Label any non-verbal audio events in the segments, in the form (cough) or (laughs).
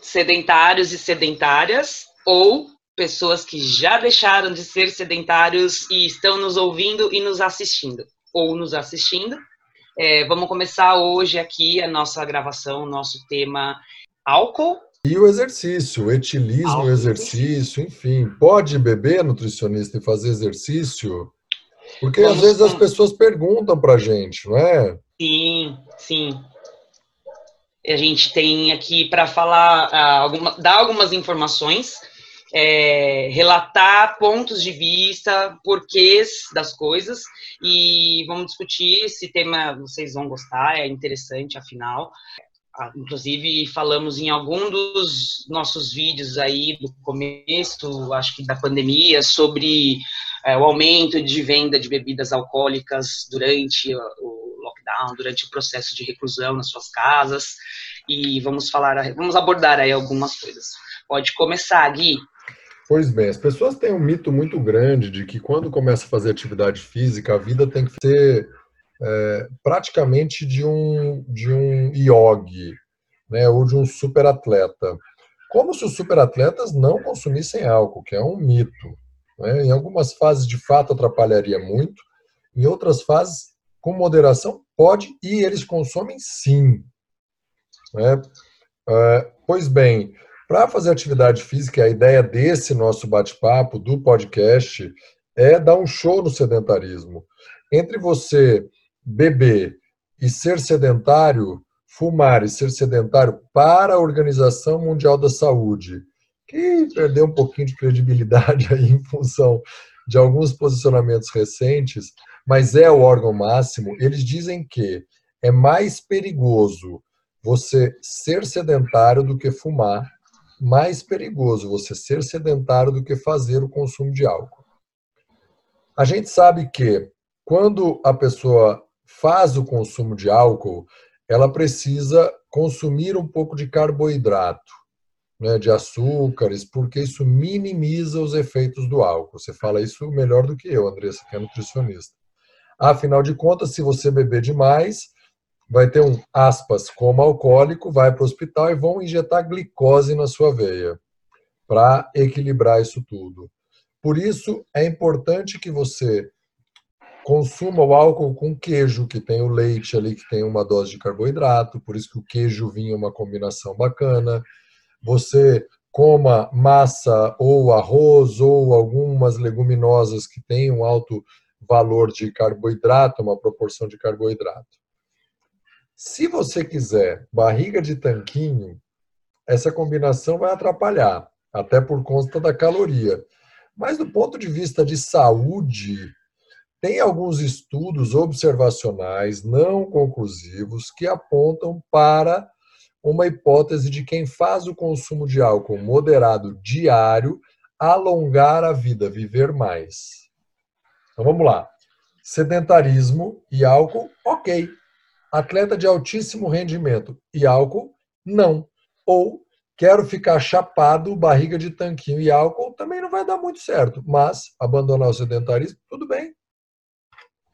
sedentários e sedentárias, ou pessoas que já deixaram de ser sedentários e estão nos ouvindo e nos assistindo, ou nos assistindo. É, vamos começar hoje aqui a nossa gravação, nosso tema álcool. E o exercício, o etilismo, álcool, o exercício, enfim. Pode beber nutricionista e fazer exercício? Porque vamos, às vezes as pessoas perguntam pra gente, não é? Sim, sim. A gente tem aqui para falar, uh, alguma, dar algumas informações é, relatar pontos de vista, porquês das coisas, e vamos discutir esse tema, vocês vão gostar, é interessante, afinal. Ah, inclusive, falamos em algum dos nossos vídeos aí do começo, acho que da pandemia, sobre é, o aumento de venda de bebidas alcoólicas durante o lockdown, durante o processo de reclusão nas suas casas, e vamos falar, vamos abordar aí algumas coisas. Pode começar, Gui. Pois bem, as pessoas têm um mito muito grande de que quando começa a fazer atividade física, a vida tem que ser é, praticamente de um, de um yogi, né, ou de um superatleta. Como se os superatletas não consumissem álcool, que é um mito. Né? Em algumas fases, de fato, atrapalharia muito, em outras fases, com moderação, pode e eles consomem sim. Né? É, pois bem, para fazer atividade física, a ideia desse nosso bate-papo, do podcast, é dar um show no sedentarismo. Entre você beber e ser sedentário, fumar e ser sedentário para a Organização Mundial da Saúde, que perdeu um pouquinho de credibilidade (laughs) aí em função de alguns posicionamentos recentes, mas é o órgão máximo, eles dizem que é mais perigoso você ser sedentário do que fumar mais perigoso você ser sedentário do que fazer o consumo de álcool. A gente sabe que quando a pessoa faz o consumo de álcool, ela precisa consumir um pouco de carboidrato, né, de açúcares, porque isso minimiza os efeitos do álcool. Você fala isso melhor do que eu, Andressa, que é nutricionista. Afinal de contas, se você beber demais, vai ter um, aspas, como alcoólico, vai para o hospital e vão injetar glicose na sua veia para equilibrar isso tudo. Por isso, é importante que você consuma o álcool com queijo, que tem o leite ali, que tem uma dose de carboidrato, por isso que o queijo vinho é uma combinação bacana. Você coma massa ou arroz ou algumas leguminosas que têm um alto valor de carboidrato, uma proporção de carboidrato. Se você quiser barriga de tanquinho, essa combinação vai atrapalhar, até por conta da caloria. Mas do ponto de vista de saúde, tem alguns estudos observacionais não conclusivos que apontam para uma hipótese de quem faz o consumo de álcool moderado diário alongar a vida, viver mais. Então vamos lá. Sedentarismo e álcool, ok atleta de altíssimo rendimento e álcool, não. Ou quero ficar chapado, barriga de tanquinho e álcool, também não vai dar muito certo. Mas abandonar o sedentarismo, tudo bem.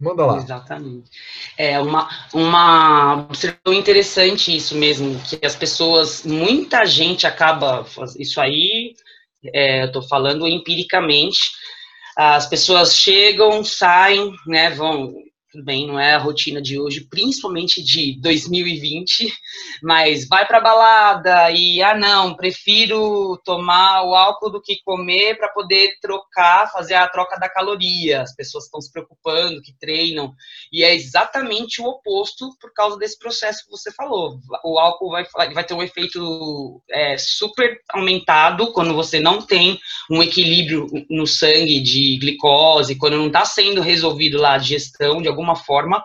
Manda lá. Exatamente. É uma, uma observação interessante isso mesmo, que as pessoas, muita gente acaba, isso aí, é, eu estou falando empiricamente, as pessoas chegam, saem, né, vão, tudo bem, não é a rotina de hoje, principalmente de 2020, mas vai para balada e ah não, prefiro tomar o álcool do que comer para poder trocar, fazer a troca da caloria. As pessoas estão se preocupando, que treinam, e é exatamente o oposto por causa desse processo que você falou. O álcool vai, vai ter um efeito é, super aumentado quando você não tem um equilíbrio no sangue de glicose, quando não está sendo resolvido lá a digestão de alguma forma.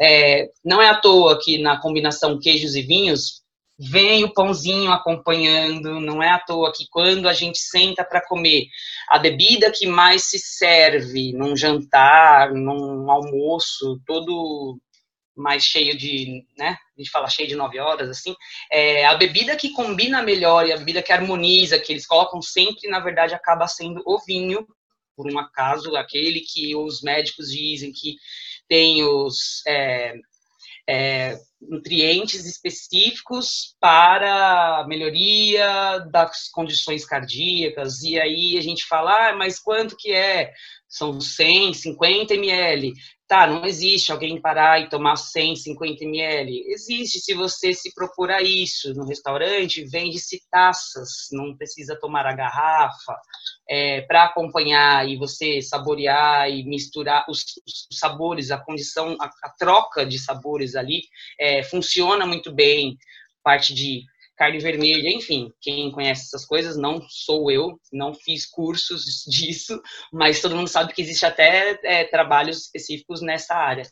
É, não é à toa que na combinação queijos e vinhos vem o pãozinho acompanhando, não é à toa que quando a gente senta para comer, a bebida que mais se serve num jantar, num almoço, todo mais cheio de, né, a gente fala cheio de nove horas, assim, é, a bebida que combina melhor e a bebida que harmoniza, que eles colocam sempre, na verdade, acaba sendo o vinho, por um acaso, aquele que os médicos dizem que tem os é, é, nutrientes específicos para melhoria das condições cardíacas. E aí a gente fala, ah, mas quanto que é? São 100, 50 ml. Tá, não existe alguém parar e tomar 150 ml. Existe se você se procura isso. No restaurante, vende-se taças, não precisa tomar a garrafa. É, para acompanhar e você saborear e misturar os, os sabores, a condição, a, a, troca de sabores ali é, funciona muito bem. Parte de carne vermelha, enfim, quem conhece essas coisas não sou eu, não fiz cursos (laughs) disso, mas todo mundo sabe que existe até é, trabalhos específicos nessa área.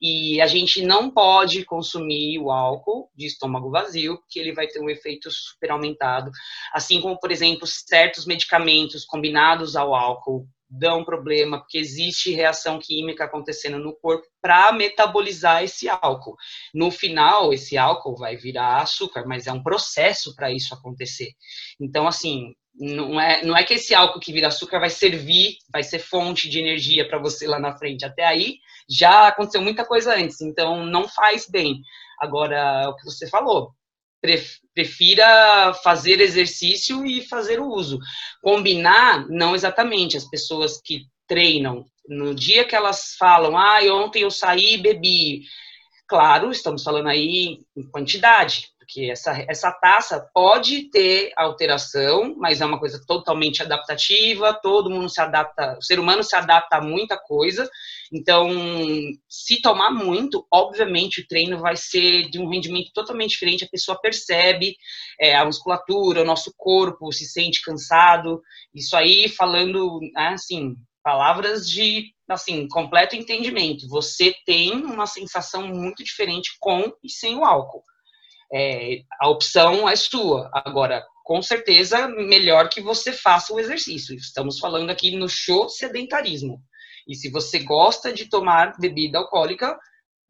E a gente não pode consumir o álcool de estômago vazio, porque ele vai ter um efeito super aumentado, assim como, por exemplo, certos medicamentos combinados ao álcool dão problema, porque existe reação química acontecendo no corpo para metabolizar esse álcool. No final, esse álcool vai virar açúcar, mas é um processo para isso acontecer. Então, assim, não é, não é que esse álcool que vira açúcar vai servir, vai ser fonte de energia para você lá na frente. Até aí já aconteceu muita coisa antes, então não faz bem. Agora, o que você falou, prefira fazer exercício e fazer o uso. Combinar, não exatamente. As pessoas que treinam, no dia que elas falam, ah, ontem eu saí e bebi. Claro, estamos falando aí em quantidade porque essa, essa taça pode ter alteração, mas é uma coisa totalmente adaptativa, todo mundo se adapta, o ser humano se adapta a muita coisa, então, se tomar muito, obviamente o treino vai ser de um rendimento totalmente diferente, a pessoa percebe é, a musculatura, o nosso corpo se sente cansado, isso aí falando, né, assim, palavras de assim completo entendimento. Você tem uma sensação muito diferente com e sem o álcool. É, a opção é sua. Agora, com certeza, melhor que você faça o exercício. Estamos falando aqui no show sedentarismo. E se você gosta de tomar bebida alcoólica,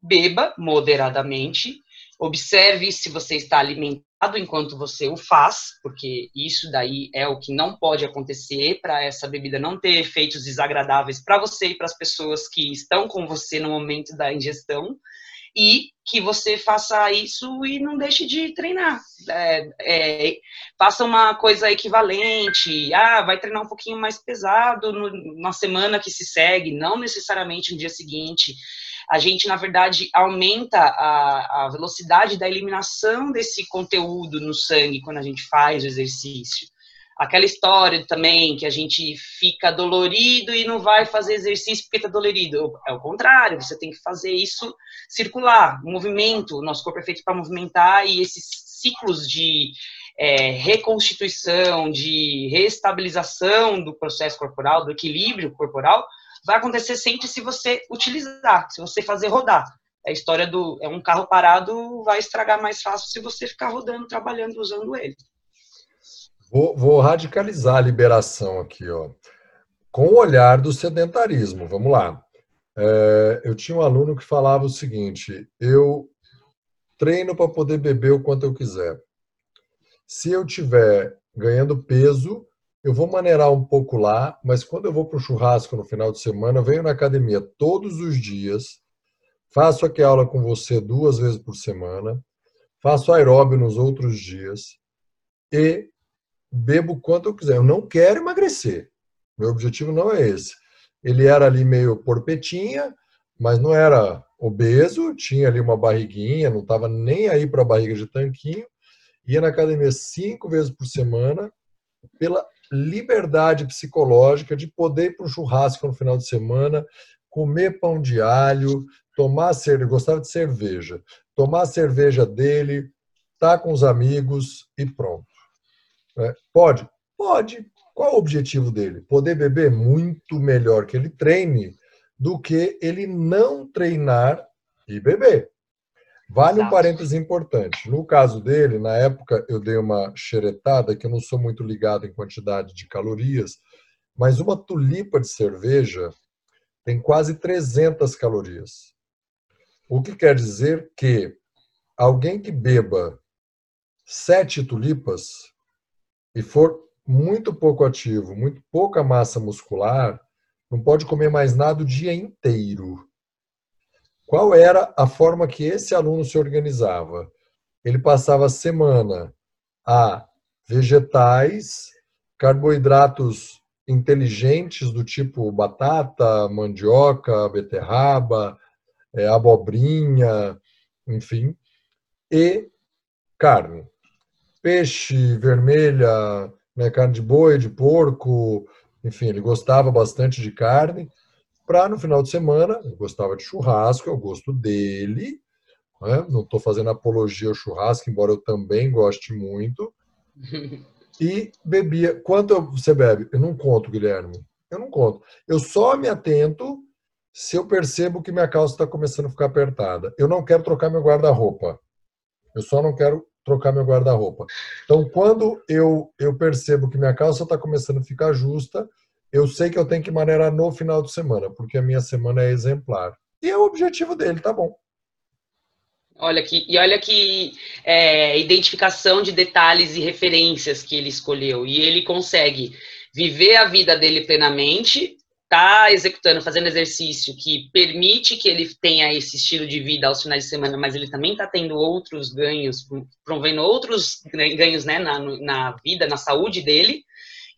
beba moderadamente. Observe se você está alimentado enquanto você o faz, porque isso daí é o que não pode acontecer para essa bebida não ter efeitos desagradáveis para você e para as pessoas que estão com você no momento da ingestão e que você faça isso e não deixe de treinar. É, é, faça uma coisa equivalente. Ah, vai treinar um pouquinho mais pesado no, na semana que se segue, não necessariamente no dia seguinte. A gente, na verdade, aumenta a, a velocidade da eliminação desse conteúdo no sangue quando a gente faz o exercício. Aquela história também que a gente fica dolorido e não vai fazer exercício porque está dolorido. É o contrário, você tem que fazer isso circular, movimento. Nosso corpo é feito para movimentar e esses ciclos de é, reconstituição, de reestabilização do processo corporal, do equilíbrio corporal, vai acontecer sempre se você utilizar, se você fazer rodar. A história do é um carro parado vai estragar mais fácil se você ficar rodando, trabalhando, usando ele. Vou, vou, radicalizar a liberação aqui, ó. Com o olhar do sedentarismo. Vamos lá. É, eu tinha um aluno que falava o seguinte: eu treino para poder beber o quanto eu quiser. Se eu tiver ganhando peso, eu vou maneirar um pouco lá, mas quando eu vou para o churrasco no final de semana, eu venho na academia todos os dias, faço aqui aula com você duas vezes por semana, faço aeróbio nos outros dias e bebo quanto eu quiser. Eu não quero emagrecer. Meu objetivo não é esse. Ele era ali meio porpetinha, mas não era obeso, tinha ali uma barriguinha, não estava nem aí para a barriga de tanquinho. Ia na academia cinco vezes por semana, pela liberdade psicológica de poder ir para um churrasco no final de semana, comer pão de alho, tomar cerveja, gostava de cerveja, tomar cerveja dele, tá com os amigos e pronto. É, pode? Pode. Qual o objetivo dele? Poder beber muito melhor que ele treine do que ele não treinar e beber. Vale Exato. um parêntese importante. No caso dele, na época eu dei uma xeretada, que eu não sou muito ligado em quantidade de calorias, mas uma tulipa de cerveja tem quase 300 calorias. O que quer dizer que alguém que beba sete tulipas e for muito pouco ativo, muito pouca massa muscular, não pode comer mais nada o dia inteiro. qual era a forma que esse aluno se organizava? Ele passava a semana a vegetais, carboidratos inteligentes do tipo batata, mandioca, beterraba, é, abobrinha, enfim, e carne. Peixe, vermelha, né, carne de boi, de porco, enfim, ele gostava bastante de carne. Para no final de semana, eu gostava de churrasco, é o gosto dele. Né? Não estou fazendo apologia ao churrasco, embora eu também goste muito. E bebia. Quanto você bebe? Eu não conto, Guilherme. Eu não conto. Eu só me atento se eu percebo que minha calça está começando a ficar apertada. Eu não quero trocar meu guarda-roupa. Eu só não quero trocar meu guarda-roupa. Então, quando eu, eu percebo que minha calça está começando a ficar justa, eu sei que eu tenho que maneirar no final de semana, porque a minha semana é exemplar. E é o objetivo dele, tá bom. Olha que, e olha que é, identificação de detalhes e referências que ele escolheu. E ele consegue viver a vida dele plenamente, tá executando, fazendo exercício que permite que ele tenha esse estilo de vida aos finais de semana, mas ele também está tendo outros ganhos, promovendo outros ganhos né, na, na vida, na saúde dele.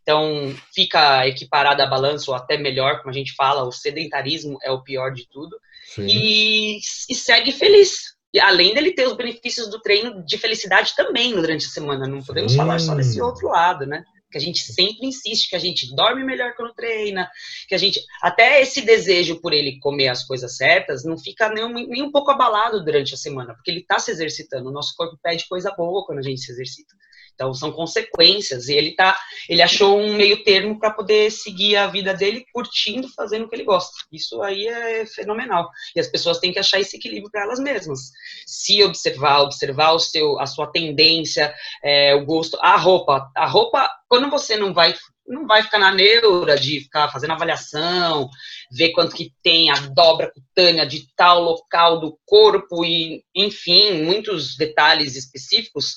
Então, fica equiparada a balança, ou até melhor, como a gente fala, o sedentarismo é o pior de tudo. E, e, segue feliz. E além dele ter os benefícios do treino de felicidade também durante a semana. Não podemos Sim. falar só desse outro lado, né? Que a gente sempre insiste que a gente dorme melhor quando treina, que a gente até esse desejo por ele comer as coisas certas não fica nem nem um pouco abalado durante a semana, porque ele está se exercitando. O nosso corpo pede coisa boa quando a gente se exercita. Então são consequências e ele tá, ele achou um meio termo para poder seguir a vida dele curtindo, fazendo o que ele gosta. Isso aí é fenomenal. E as pessoas têm que achar esse equilíbrio para elas mesmas. Se observar, observar o seu, a sua tendência, é, o gosto, a roupa. A roupa, quando você não vai não vai ficar na neura de ficar fazendo avaliação, ver quanto que tem a dobra cutânea de tal local do corpo e, enfim, muitos detalhes específicos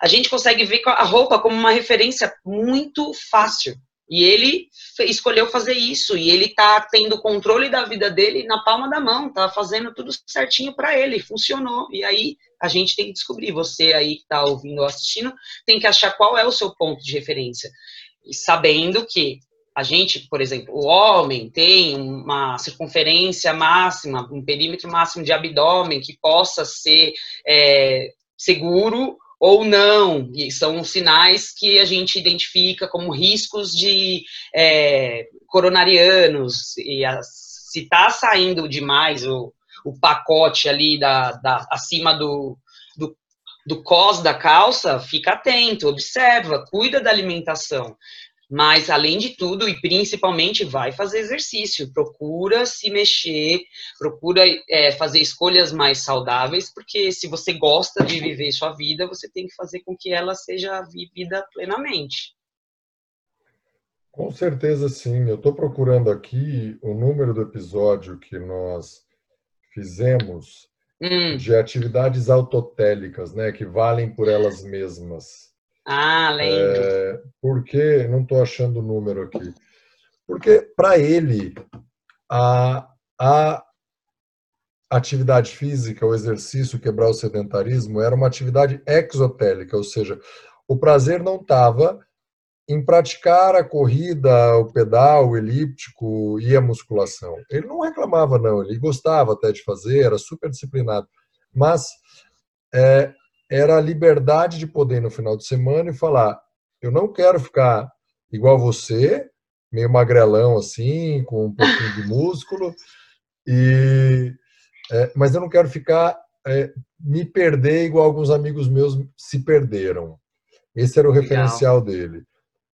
a gente consegue ver a roupa como uma referência muito fácil. E ele escolheu fazer isso, e ele tá tendo controle da vida dele na palma da mão, tá fazendo tudo certinho para ele, funcionou. E aí a gente tem que descobrir, você aí que tá ouvindo ou assistindo, tem que achar qual é o seu ponto de referência. E sabendo que a gente, por exemplo, o homem tem uma circunferência máxima, um perímetro máximo de abdômen que possa ser é, seguro ou não, e são sinais que a gente identifica como riscos de é, coronarianos, e a, se está saindo demais o, o pacote ali da, da acima do, do, do cos da calça, fica atento, observa, cuida da alimentação. Mas, além de tudo, e principalmente, vai fazer exercício. Procura se mexer, procura é, fazer escolhas mais saudáveis, porque se você gosta de viver sua vida, você tem que fazer com que ela seja vivida plenamente. Com certeza, sim. Eu estou procurando aqui o número do episódio que nós fizemos hum. de atividades autotélicas, né, que valem por elas mesmas. Ah, lembro. É, porque, não estou achando o número aqui. Porque, para ele, a, a atividade física, o exercício, quebrar o sedentarismo, era uma atividade exotélica, ou seja, o prazer não estava em praticar a corrida, o pedal, o elíptico e a musculação. Ele não reclamava, não, ele gostava até de fazer, era super disciplinado. Mas é, era a liberdade de poder no final de semana e falar: eu não quero ficar igual você, meio magrelão assim, com um pouquinho de músculo, e é, mas eu não quero ficar é, me perder igual alguns amigos meus se perderam. Esse era o referencial Legal. dele.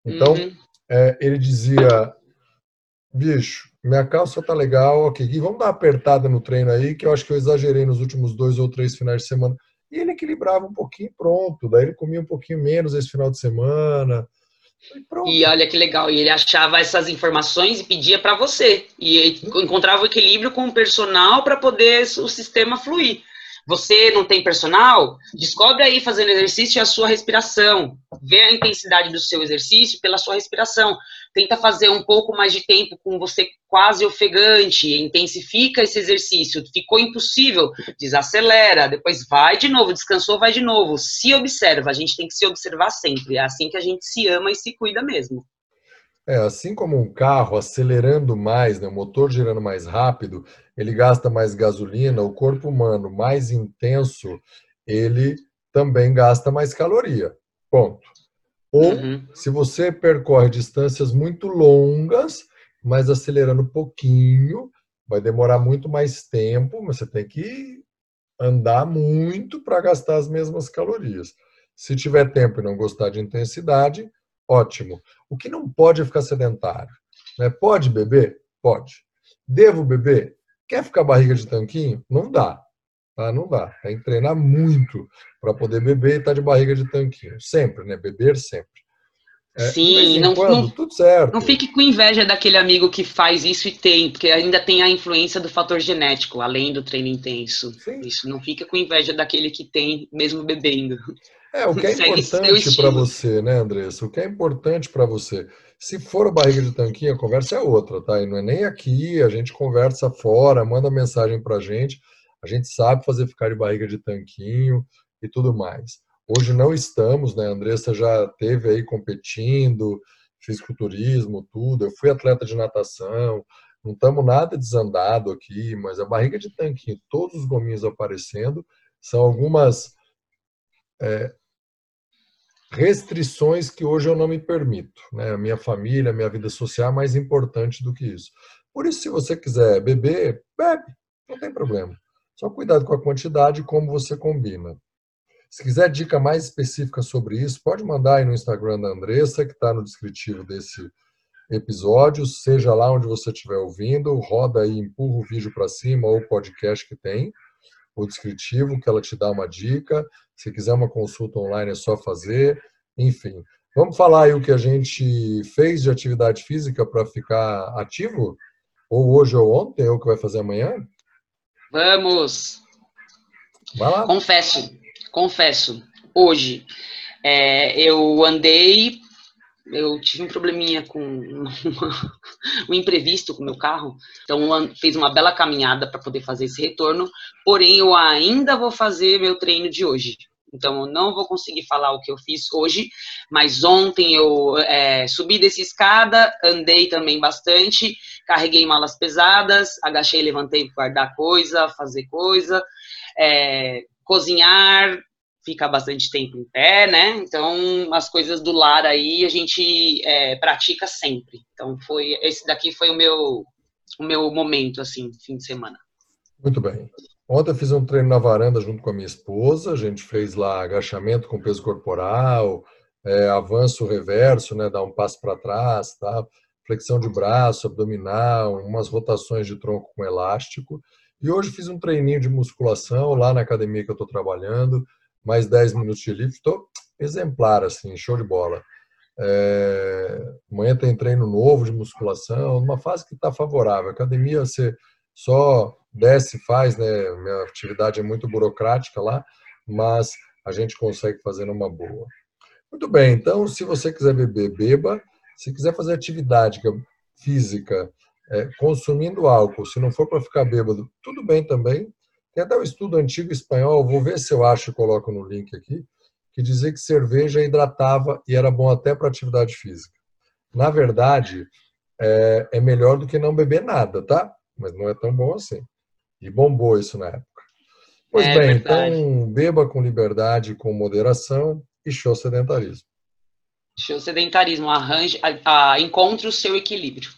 Então uhum. é, ele dizia: bicho, minha calça tá legal, ok, e vamos dar uma apertada no treino aí, que eu acho que eu exagerei nos últimos dois ou três finais de semana e ele equilibrava um pouquinho pronto. Daí ele comia um pouquinho menos esse final de semana. E, e olha que legal, e ele achava essas informações e pedia para você. E encontrava o equilíbrio com o personal para poder o sistema fluir. Você não tem personal? Descobre aí fazendo exercício a sua respiração. Vê a intensidade do seu exercício pela sua respiração. Tenta fazer um pouco mais de tempo com você quase ofegante, intensifica esse exercício. Ficou impossível, desacelera, depois vai de novo, descansou, vai de novo. Se observa, a gente tem que se observar sempre. É assim que a gente se ama e se cuida mesmo. É, assim como um carro acelerando mais, né, o motor girando mais rápido, ele gasta mais gasolina, o corpo humano mais intenso, ele também gasta mais caloria. Ponto. Ou, uhum. se você percorre distâncias muito longas, mas acelerando um pouquinho, vai demorar muito mais tempo, mas você tem que andar muito para gastar as mesmas calorias. Se tiver tempo e não gostar de intensidade, Ótimo. O que não pode é ficar sedentário. Né? Pode beber? Pode. Devo beber? Quer ficar barriga de tanquinho? Não dá. Tá? Não dá. Tem que treinar muito para poder beber e estar tá de barriga de tanquinho. Sempre, né? Beber sempre. É, Sim, não, quando, não, tudo certo. não fique com inveja daquele amigo que faz isso e tem, porque ainda tem a influência do fator genético, além do treino intenso. Sim. Isso, não fica com inveja daquele que tem, mesmo bebendo. É, o que é (laughs) importante para você, né, Andressa? O que é importante para você? Se for barriga de tanquinho, a conversa é outra, tá? E não é nem aqui, a gente conversa fora, manda mensagem para a gente. A gente sabe fazer ficar de barriga de tanquinho e tudo mais. Hoje não estamos, né? A Andressa já teve aí competindo, fisiculturismo, tudo. Eu fui atleta de natação, não estamos nada desandado aqui, mas a barriga de tanquinho, todos os gominhos aparecendo, são algumas é, restrições que hoje eu não me permito. Né? A minha família, a minha vida social é mais importante do que isso. Por isso, se você quiser beber, bebe, não tem problema. Só cuidado com a quantidade e como você combina. Se quiser dica mais específica sobre isso, pode mandar aí no Instagram da Andressa, que está no descritivo desse episódio, seja lá onde você estiver ouvindo, roda aí, empurra o vídeo para cima ou o podcast que tem, o descritivo, que ela te dá uma dica. Se quiser uma consulta online, é só fazer. Enfim, vamos falar aí o que a gente fez de atividade física para ficar ativo? Ou hoje ou ontem, ou que vai fazer amanhã? Vamos! Vai lá. Confesso, confesso. Hoje é, eu andei eu tive um probleminha com (laughs) um imprevisto com o meu carro, então fiz uma bela caminhada para poder fazer esse retorno, porém eu ainda vou fazer meu treino de hoje. Então eu não vou conseguir falar o que eu fiz hoje, mas ontem eu é, subi dessa escada, andei também bastante, carreguei malas pesadas, agachei, levantei para guardar coisa, fazer coisa, é, cozinhar, fica bastante tempo em pé, né? Então, as coisas do lar aí a gente é, pratica sempre. Então, foi esse daqui foi o meu o meu momento assim, fim de semana. Muito bem. Ontem eu fiz um treino na varanda junto com a minha esposa. A gente fez lá agachamento com peso corporal, é, avanço reverso, né? Dar um passo para trás, tá? Flexão de braço, abdominal, umas rotações de tronco com elástico. E hoje fiz um treininho de musculação lá na academia que eu estou trabalhando mais 10 minutos de lift, estou exemplar, assim, show de bola. É, amanhã tem treino novo de musculação, numa fase que está favorável. academia você só desce e faz, né? Minha atividade é muito burocrática lá, mas a gente consegue fazer numa boa. Muito bem, então, se você quiser beber, beba. Se quiser fazer atividade física é, consumindo álcool, se não for para ficar bêbado, tudo bem também. Tem até um estudo antigo espanhol, vou ver se eu acho e coloco no link aqui, que dizia que cerveja hidratava e era bom até para atividade física. Na verdade, é, é, melhor do que não beber nada, tá? Mas não é tão bom assim. E bombou isso na época. Pois é, bem, verdade. então beba com liberdade, com moderação e show sedentarismo. Show sedentarismo, arranje, a, a, encontre o seu equilíbrio.